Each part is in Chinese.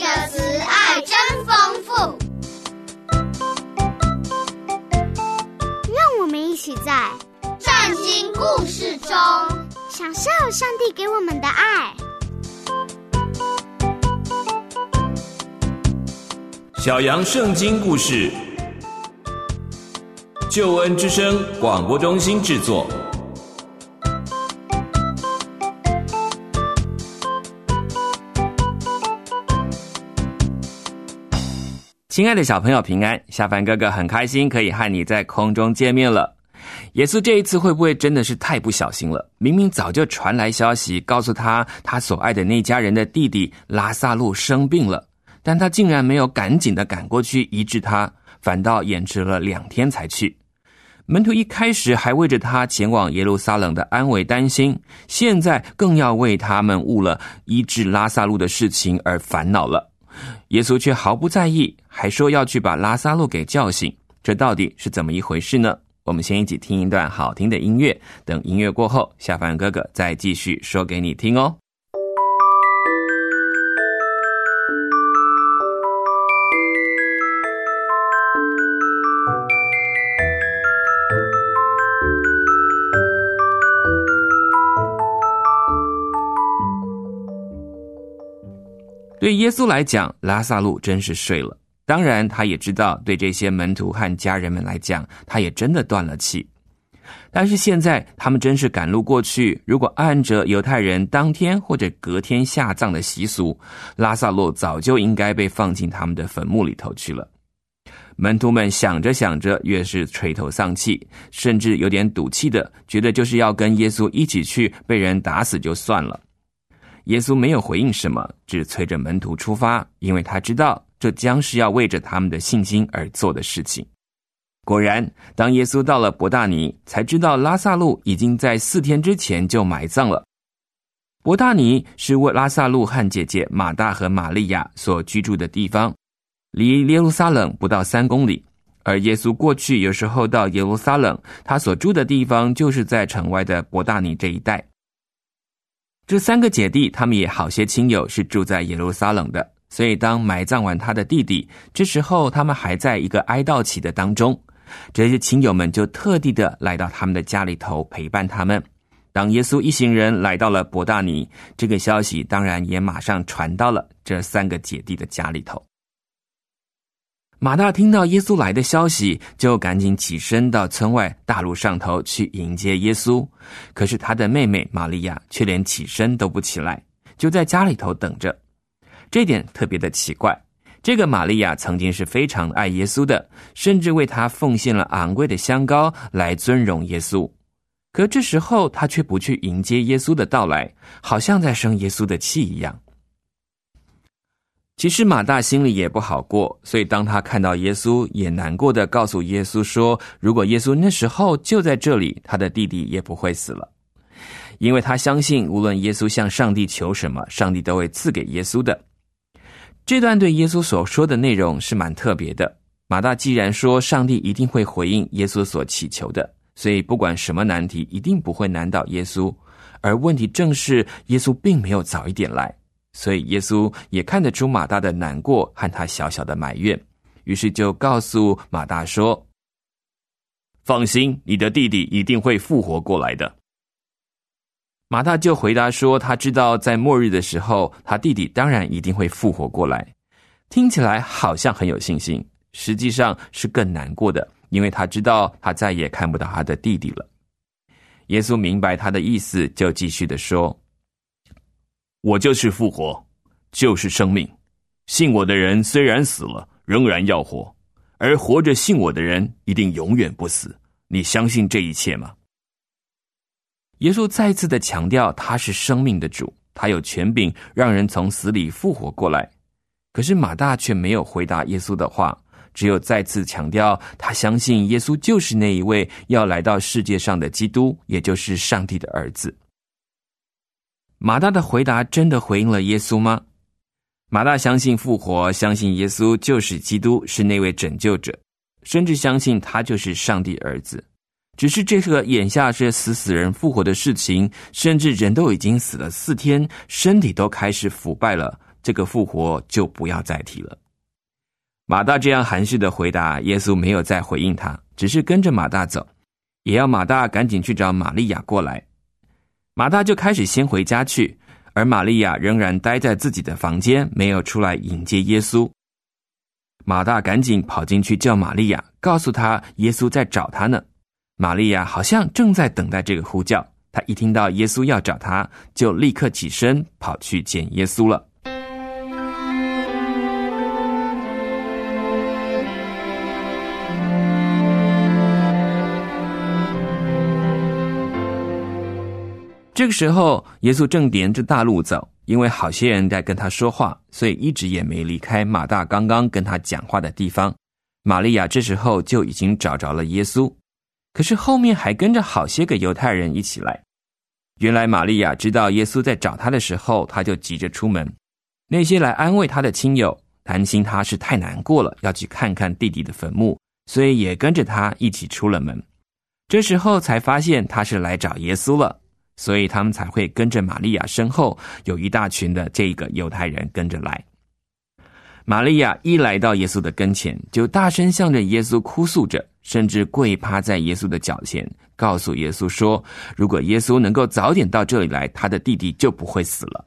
的慈爱真丰富。让我们一起在圣经故事中享受上帝给我们的爱。小羊圣经故事，救恩之声广播中心制作。亲爱的小朋友，平安！下凡哥哥很开心可以和你在空中见面了。耶稣这一次会不会真的是太不小心了？明明早就传来消息，告诉他他所爱的那家人的弟弟拉萨路生病了，但他竟然没有赶紧的赶过去医治他，反倒延迟了两天才去。门徒一开始还为着他前往耶路撒冷的安危担心，现在更要为他们误了医治拉萨路的事情而烦恼了。耶稣却毫不在意，还说要去把拉萨路给叫醒。这到底是怎么一回事呢？我们先一起听一段好听的音乐，等音乐过后，下凡哥哥再继续说给你听哦。对耶稣来讲，拉萨路真是睡了。当然，他也知道，对这些门徒和家人们来讲，他也真的断了气。但是现在，他们真是赶路过去。如果按着犹太人当天或者隔天下葬的习俗，拉萨路早就应该被放进他们的坟墓里头去了。门徒们想着想着，越是垂头丧气，甚至有点赌气的，觉得就是要跟耶稣一起去被人打死就算了。耶稣没有回应什么，只催着门徒出发，因为他知道这将是要为着他们的信心而做的事情。果然，当耶稣到了伯大尼，才知道拉萨路已经在四天之前就埋葬了。伯大尼是为拉萨路和姐姐马大和玛利亚所居住的地方，离耶路撒冷不到三公里。而耶稣过去有时候到耶路撒冷，他所住的地方就是在城外的伯大尼这一带。这三个姐弟，他们也好些亲友是住在耶路撒冷的，所以当埋葬完他的弟弟，这时候他们还在一个哀悼期的当中，这些亲友们就特地的来到他们的家里头陪伴他们。当耶稣一行人来到了伯大尼，这个消息当然也马上传到了这三个姐弟的家里头。马大听到耶稣来的消息，就赶紧起身到村外大路上头去迎接耶稣。可是他的妹妹玛利亚却连起身都不起来，就在家里头等着。这点特别的奇怪。这个玛利亚曾经是非常爱耶稣的，甚至为他奉献了昂贵的香膏来尊荣耶稣。可这时候他却不去迎接耶稣的到来，好像在生耶稣的气一样。其实马大心里也不好过，所以当他看到耶稣，也难过的告诉耶稣说：“如果耶稣那时候就在这里，他的弟弟也不会死了，因为他相信，无论耶稣向上帝求什么，上帝都会赐给耶稣的。”这段对耶稣所说的内容是蛮特别的。马大既然说上帝一定会回应耶稣所祈求的，所以不管什么难题，一定不会难倒耶稣。而问题正是耶稣并没有早一点来。所以耶稣也看得出马大的难过和他小小的埋怨，于是就告诉马大说：“放心，你的弟弟一定会复活过来的。”马大就回答说：“他知道在末日的时候，他弟弟当然一定会复活过来。”听起来好像很有信心，实际上是更难过的，因为他知道他再也看不到他的弟弟了。耶稣明白他的意思，就继续的说。我就是复活，就是生命。信我的人虽然死了，仍然要活；而活着信我的人，一定永远不死。你相信这一切吗？耶稣再次的强调，他是生命的主，他有权柄让人从死里复活过来。可是马大却没有回答耶稣的话，只有再次强调，他相信耶稣就是那一位要来到世界上的基督，也就是上帝的儿子。马大的回答真的回应了耶稣吗？马大相信复活，相信耶稣就是基督，是那位拯救者，甚至相信他就是上帝儿子。只是这个眼下是死死人复活的事情，甚至人都已经死了四天，身体都开始腐败了，这个复活就不要再提了。马大这样含蓄的回答，耶稣没有再回应他，只是跟着马大走，也要马大赶紧去找玛利亚过来。马大就开始先回家去，而玛利亚仍然待在自己的房间，没有出来迎接耶稣。马大赶紧跑进去叫玛利亚，告诉他耶稣在找他呢。玛利亚好像正在等待这个呼叫，他一听到耶稣要找他，就立刻起身跑去见耶稣了。这个时候，耶稣正沿着大路走，因为好些人在跟他说话，所以一直也没离开马大刚刚跟他讲话的地方。玛利亚这时候就已经找着了耶稣，可是后面还跟着好些个犹太人一起来。原来玛利亚知道耶稣在找他的时候，他就急着出门。那些来安慰他的亲友，担心他是太难过了，要去看看弟弟的坟墓，所以也跟着他一起出了门。这时候才发现他是来找耶稣了。所以他们才会跟着玛利亚身后有一大群的这个犹太人跟着来。玛利亚一来到耶稣的跟前，就大声向着耶稣哭诉着，甚至跪趴在耶稣的脚前，告诉耶稣说：“如果耶稣能够早点到这里来，他的弟弟就不会死了。”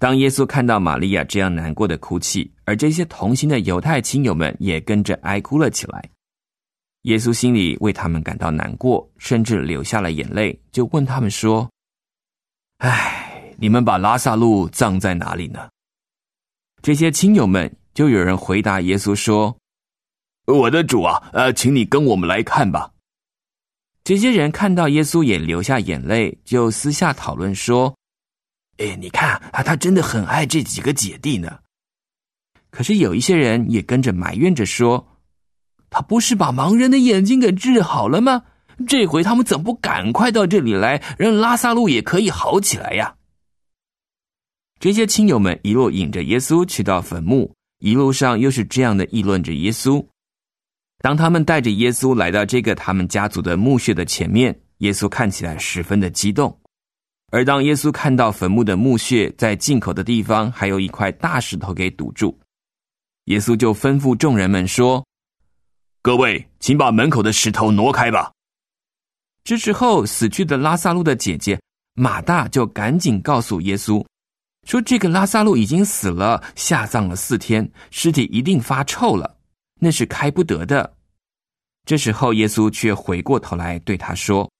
当耶稣看到玛利亚这样难过的哭泣，而这些同行的犹太亲友们也跟着哀哭了起来。耶稣心里为他们感到难过，甚至流下了眼泪，就问他们说：“唉，你们把拉萨路葬在哪里呢？”这些亲友们就有人回答耶稣说：“我的主啊，呃，请你跟我们来看吧。”这些人看到耶稣也流下眼泪，就私下讨论说：“哎，你看啊，他真的很爱这几个姐弟呢。”可是有一些人也跟着埋怨着说。他不是把盲人的眼睛给治好了吗？这回他们怎么不赶快到这里来，让拉萨路也可以好起来呀？这些亲友们一路引着耶稣去到坟墓，一路上又是这样的议论着耶稣。当他们带着耶稣来到这个他们家族的墓穴的前面，耶稣看起来十分的激动。而当耶稣看到坟墓的墓穴在进口的地方还有一块大石头给堵住，耶稣就吩咐众人们说。各位，请把门口的石头挪开吧。这时候，死去的拉萨路的姐姐马大就赶紧告诉耶稣，说：“这个拉萨路已经死了，下葬了四天，尸体一定发臭了，那是开不得的。”这时候，耶稣却回过头来对他说：“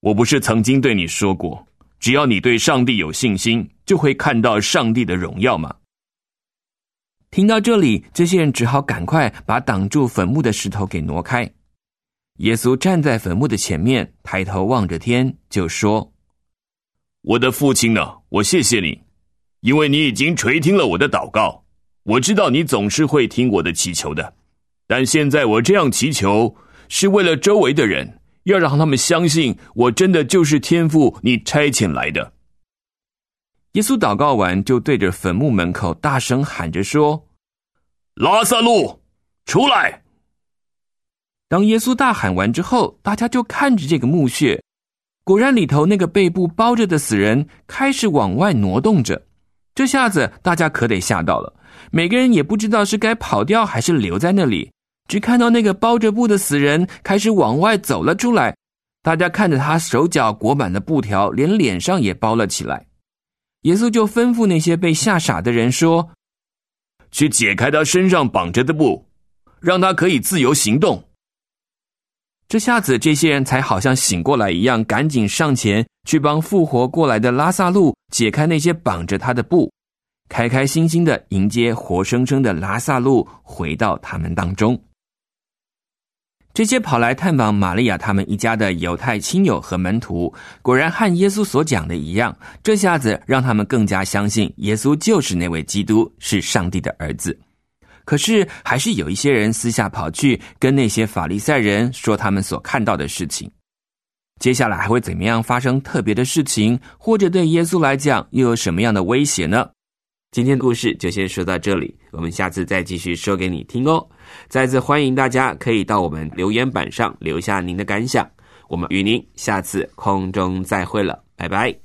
我不是曾经对你说过，只要你对上帝有信心，就会看到上帝的荣耀吗？”听到这里，这些人只好赶快把挡住坟墓的石头给挪开。耶稣站在坟墓的前面，抬头望着天，就说：“我的父亲呢？我谢谢你，因为你已经垂听了我的祷告。我知道你总是会听我的祈求的，但现在我这样祈求，是为了周围的人，要让他们相信我真的就是天父你差遣来的。”耶稣祷告完，就对着坟墓门口大声喊着说：“拉萨路，出来！”当耶稣大喊完之后，大家就看着这个墓穴，果然里头那个被布包着的死人开始往外挪动着。这下子大家可得吓到了，每个人也不知道是该跑掉还是留在那里。只看到那个包着布的死人开始往外走了出来，大家看着他手脚裹满了布条，连脸上也包了起来。耶稣就吩咐那些被吓傻的人说：“去解开他身上绑着的布，让他可以自由行动。”这下子，这些人才好像醒过来一样，赶紧上前去帮复活过来的拉萨路解开那些绑着他的布，开开心心的迎接活生生的拉萨路回到他们当中。这些跑来探访玛利亚他们一家的犹太亲友和门徒，果然和耶稣所讲的一样。这下子让他们更加相信耶稣就是那位基督，是上帝的儿子。可是，还是有一些人私下跑去跟那些法利赛人说他们所看到的事情。接下来还会怎么样发生特别的事情，或者对耶稣来讲又有什么样的威胁呢？今天故事就先说到这里，我们下次再继续说给你听哦。再次欢迎大家可以到我们留言板上留下您的感想，我们与您下次空中再会了，拜拜。